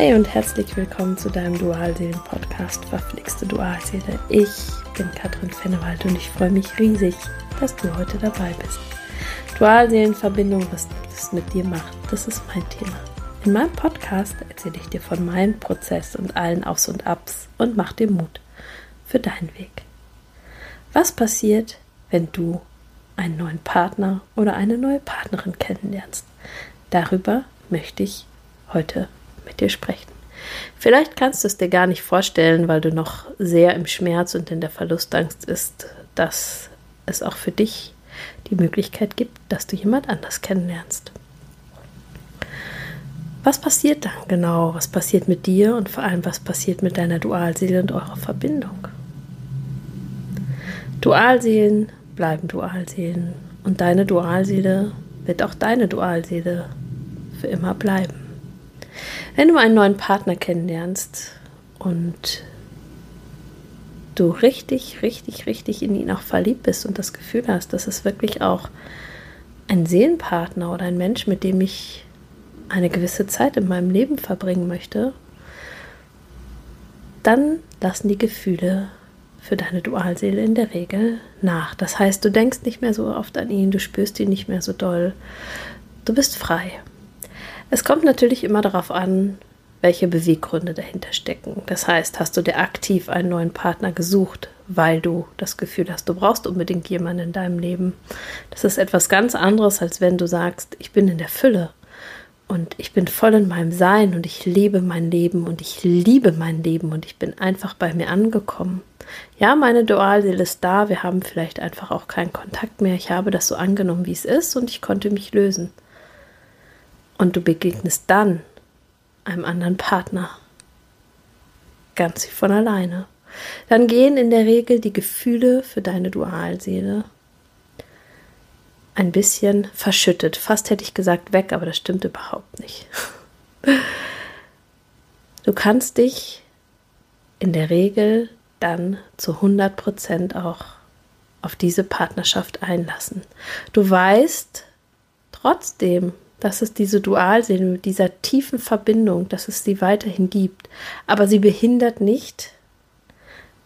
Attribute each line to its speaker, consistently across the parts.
Speaker 1: Hey und herzlich willkommen zu deinem Dualseelen-Podcast Verflixte Dualseele. Ich bin Katrin Fennewald und ich freue mich riesig, dass du heute dabei bist. Dualseelenverbindung, was das mit dir macht, das ist mein Thema. In meinem Podcast erzähle ich dir von meinem Prozess und allen Aufs und Abs und mach dir Mut für deinen Weg. Was passiert, wenn du einen neuen Partner oder eine neue Partnerin kennenlernst? Darüber möchte ich heute mit dir sprechen. Vielleicht kannst du es dir gar nicht vorstellen, weil du noch sehr im Schmerz und in der Verlustangst ist, dass es auch für dich die Möglichkeit gibt, dass du jemand anders kennenlernst. Was passiert dann genau? Was passiert mit dir und vor allem, was passiert mit deiner Dualseele und eurer Verbindung? Dualseelen bleiben Dualseelen und deine Dualseele wird auch deine Dualseele für immer bleiben. Wenn du einen neuen Partner kennenlernst und du richtig, richtig, richtig in ihn auch verliebt bist und das Gefühl hast, dass es wirklich auch ein Seelenpartner oder ein Mensch, mit dem ich eine gewisse Zeit in meinem Leben verbringen möchte, dann lassen die Gefühle für deine Dualseele in der Regel nach. Das heißt, du denkst nicht mehr so oft an ihn, du spürst ihn nicht mehr so doll. Du bist frei. Es kommt natürlich immer darauf an, welche Beweggründe dahinter stecken. Das heißt, hast du dir aktiv einen neuen Partner gesucht, weil du das Gefühl hast, du brauchst unbedingt jemanden in deinem Leben. Das ist etwas ganz anderes, als wenn du sagst, ich bin in der Fülle und ich bin voll in meinem Sein und ich lebe mein Leben und ich liebe mein Leben und ich bin einfach bei mir angekommen. Ja, meine Dualseele ist da, wir haben vielleicht einfach auch keinen Kontakt mehr. Ich habe das so angenommen, wie es ist und ich konnte mich lösen und du begegnest dann einem anderen Partner. Ganz wie von alleine. Dann gehen in der Regel die Gefühle für deine Dualseele ein bisschen verschüttet. Fast hätte ich gesagt weg, aber das stimmt überhaupt nicht. Du kannst dich in der Regel dann zu 100 Prozent auch auf diese Partnerschaft einlassen. Du weißt trotzdem, dass es diese Dualseele mit dieser tiefen Verbindung, dass es sie weiterhin gibt. Aber sie behindert nicht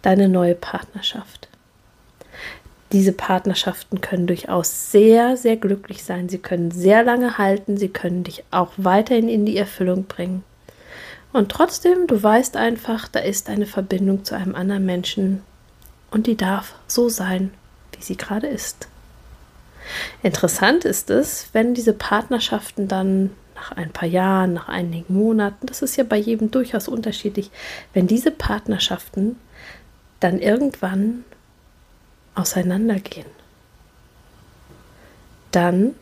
Speaker 1: deine neue Partnerschaft. Diese Partnerschaften können durchaus sehr, sehr glücklich sein. Sie können sehr lange halten. Sie können dich auch weiterhin in die Erfüllung bringen. Und trotzdem, du weißt einfach, da ist eine Verbindung zu einem anderen Menschen und die darf so sein, wie sie gerade ist. Interessant ist es, wenn diese Partnerschaften dann nach ein paar Jahren, nach einigen Monaten, das ist ja bei jedem durchaus unterschiedlich, wenn diese Partnerschaften dann irgendwann auseinandergehen, dann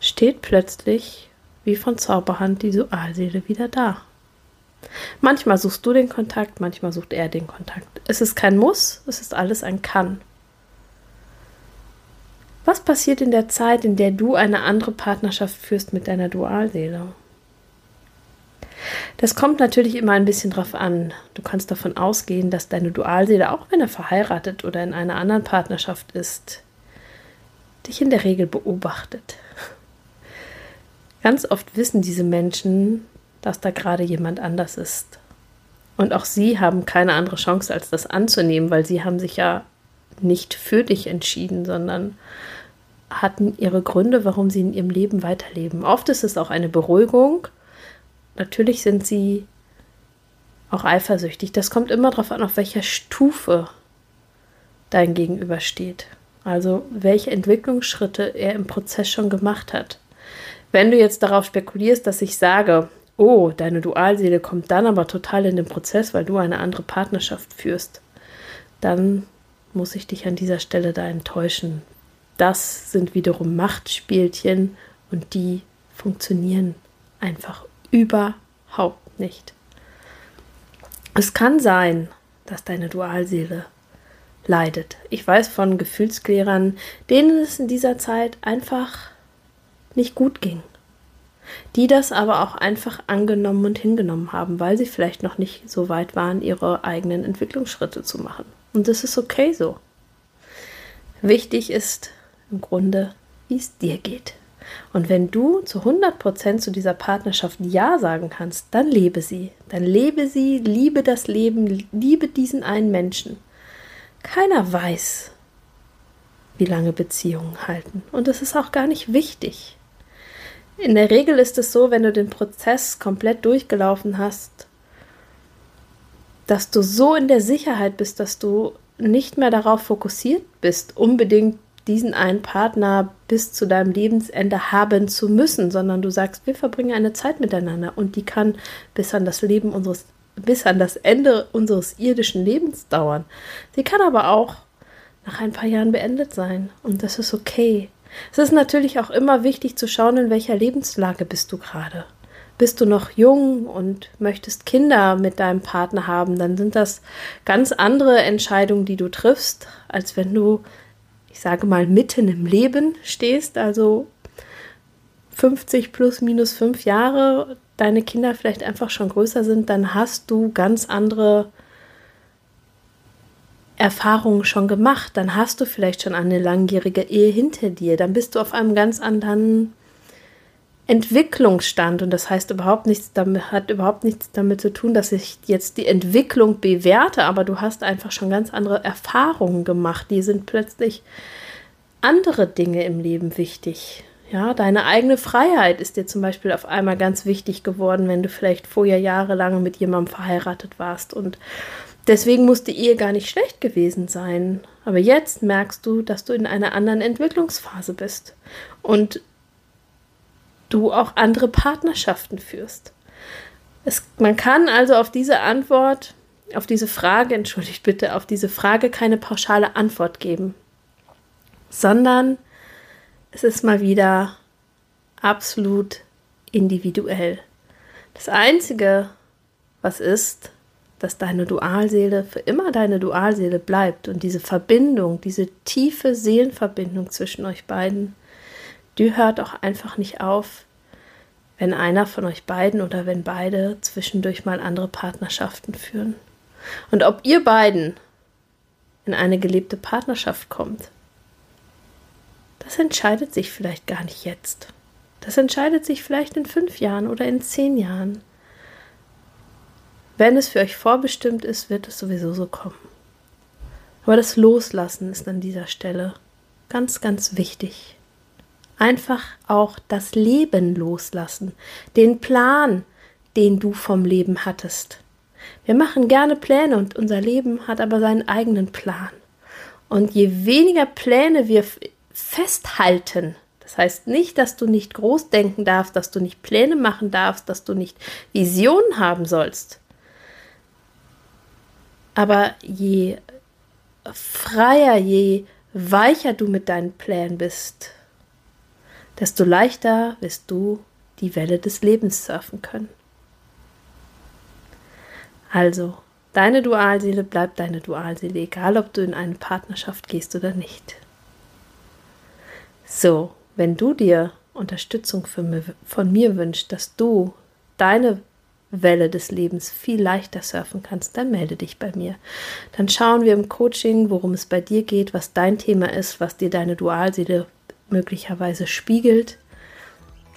Speaker 1: steht plötzlich wie von Zauberhand die Dualseele wieder da. Manchmal suchst du den Kontakt, manchmal sucht er den Kontakt. Es ist kein Muss, es ist alles ein Kann. Was passiert in der Zeit, in der du eine andere Partnerschaft führst mit deiner Dualseele? Das kommt natürlich immer ein bisschen drauf an. Du kannst davon ausgehen, dass deine Dualseele, auch wenn er verheiratet oder in einer anderen Partnerschaft ist, dich in der Regel beobachtet. Ganz oft wissen diese Menschen, dass da gerade jemand anders ist. Und auch sie haben keine andere Chance, als das anzunehmen, weil sie haben sich ja nicht für dich entschieden, sondern hatten ihre Gründe, warum sie in ihrem Leben weiterleben. Oft ist es auch eine Beruhigung. Natürlich sind sie auch eifersüchtig. Das kommt immer darauf an, auf welcher Stufe dein Gegenüber steht. Also welche Entwicklungsschritte er im Prozess schon gemacht hat. Wenn du jetzt darauf spekulierst, dass ich sage, oh, deine Dualseele kommt dann aber total in den Prozess, weil du eine andere Partnerschaft führst, dann muss ich dich an dieser Stelle da enttäuschen. Das sind wiederum Machtspielchen und die funktionieren einfach überhaupt nicht. Es kann sein, dass deine Dualseele leidet. Ich weiß von Gefühlsklärern, denen es in dieser Zeit einfach nicht gut ging. Die das aber auch einfach angenommen und hingenommen haben, weil sie vielleicht noch nicht so weit waren, ihre eigenen Entwicklungsschritte zu machen. Und das ist okay so. Wichtig ist im Grunde, wie es dir geht. Und wenn du zu 100% zu dieser Partnerschaft Ja sagen kannst, dann lebe sie. Dann lebe sie, liebe das Leben, liebe diesen einen Menschen. Keiner weiß, wie lange Beziehungen halten. Und das ist auch gar nicht wichtig. In der Regel ist es so, wenn du den Prozess komplett durchgelaufen hast, dass du so in der Sicherheit bist, dass du nicht mehr darauf fokussiert bist, unbedingt diesen einen Partner bis zu deinem Lebensende haben zu müssen, sondern du sagst, wir verbringen eine Zeit miteinander und die kann bis an das Leben unseres, bis an das Ende unseres irdischen Lebens dauern. Sie kann aber auch nach ein paar Jahren beendet sein und das ist okay. Es ist natürlich auch immer wichtig zu schauen, in welcher Lebenslage bist du gerade. Bist du noch jung und möchtest Kinder mit deinem Partner haben, dann sind das ganz andere Entscheidungen, die du triffst, als wenn du, ich sage mal, mitten im Leben stehst, also 50 plus minus fünf Jahre, deine Kinder vielleicht einfach schon größer sind, dann hast du ganz andere Erfahrungen schon gemacht, dann hast du vielleicht schon eine langjährige Ehe hinter dir, dann bist du auf einem ganz anderen Entwicklungsstand und das heißt überhaupt nichts damit, hat überhaupt nichts damit zu tun, dass ich jetzt die Entwicklung bewerte, aber du hast einfach schon ganz andere Erfahrungen gemacht. Die sind plötzlich andere Dinge im Leben wichtig. Ja, deine eigene Freiheit ist dir zum Beispiel auf einmal ganz wichtig geworden, wenn du vielleicht vorher jahrelang mit jemandem verheiratet warst und Deswegen muss die Ehe gar nicht schlecht gewesen sein. Aber jetzt merkst du, dass du in einer anderen Entwicklungsphase bist und du auch andere Partnerschaften führst. Es, man kann also auf diese Antwort, auf diese Frage, entschuldigt bitte, auf diese Frage keine pauschale Antwort geben, sondern es ist mal wieder absolut individuell. Das Einzige, was ist, dass deine Dualseele für immer deine Dualseele bleibt und diese Verbindung, diese tiefe Seelenverbindung zwischen euch beiden, die hört auch einfach nicht auf, wenn einer von euch beiden oder wenn beide zwischendurch mal andere Partnerschaften führen. Und ob ihr beiden in eine gelebte Partnerschaft kommt, das entscheidet sich vielleicht gar nicht jetzt. Das entscheidet sich vielleicht in fünf Jahren oder in zehn Jahren. Wenn es für euch vorbestimmt ist, wird es sowieso so kommen. Aber das Loslassen ist an dieser Stelle ganz, ganz wichtig. Einfach auch das Leben loslassen, den Plan, den du vom Leben hattest. Wir machen gerne Pläne und unser Leben hat aber seinen eigenen Plan. Und je weniger Pläne wir festhalten, das heißt nicht, dass du nicht groß denken darfst, dass du nicht Pläne machen darfst, dass du nicht Visionen haben sollst. Aber je freier, je weicher du mit deinen Plänen bist, desto leichter wirst du die Welle des Lebens surfen können. Also, deine Dualseele bleibt deine Dualseele, egal ob du in eine Partnerschaft gehst oder nicht. So, wenn du dir Unterstützung von mir wünschst, dass du deine Welle des Lebens viel leichter surfen kannst, dann melde dich bei mir. Dann schauen wir im Coaching, worum es bei dir geht, was dein Thema ist, was dir deine Dualseele möglicherweise spiegelt,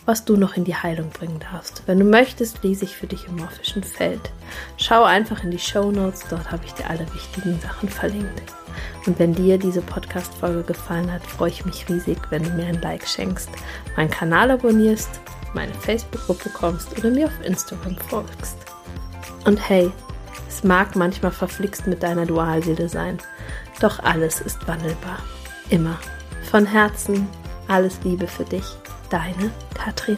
Speaker 1: was du noch in die Heilung bringen darfst. Wenn du möchtest, lese ich für dich im morphischen Feld. Schau einfach in die Show Notes, dort habe ich dir alle wichtigen Sachen verlinkt. Und wenn dir diese Podcast-Folge gefallen hat, freue ich mich riesig, wenn du mir ein Like schenkst, meinen Kanal abonnierst meine Facebook-Gruppe kommst oder mir auf Instagram folgst. Und hey, es mag manchmal verflixt mit deiner Dualseele sein, doch alles ist wandelbar. Immer. Von Herzen alles Liebe für dich, deine Katrin.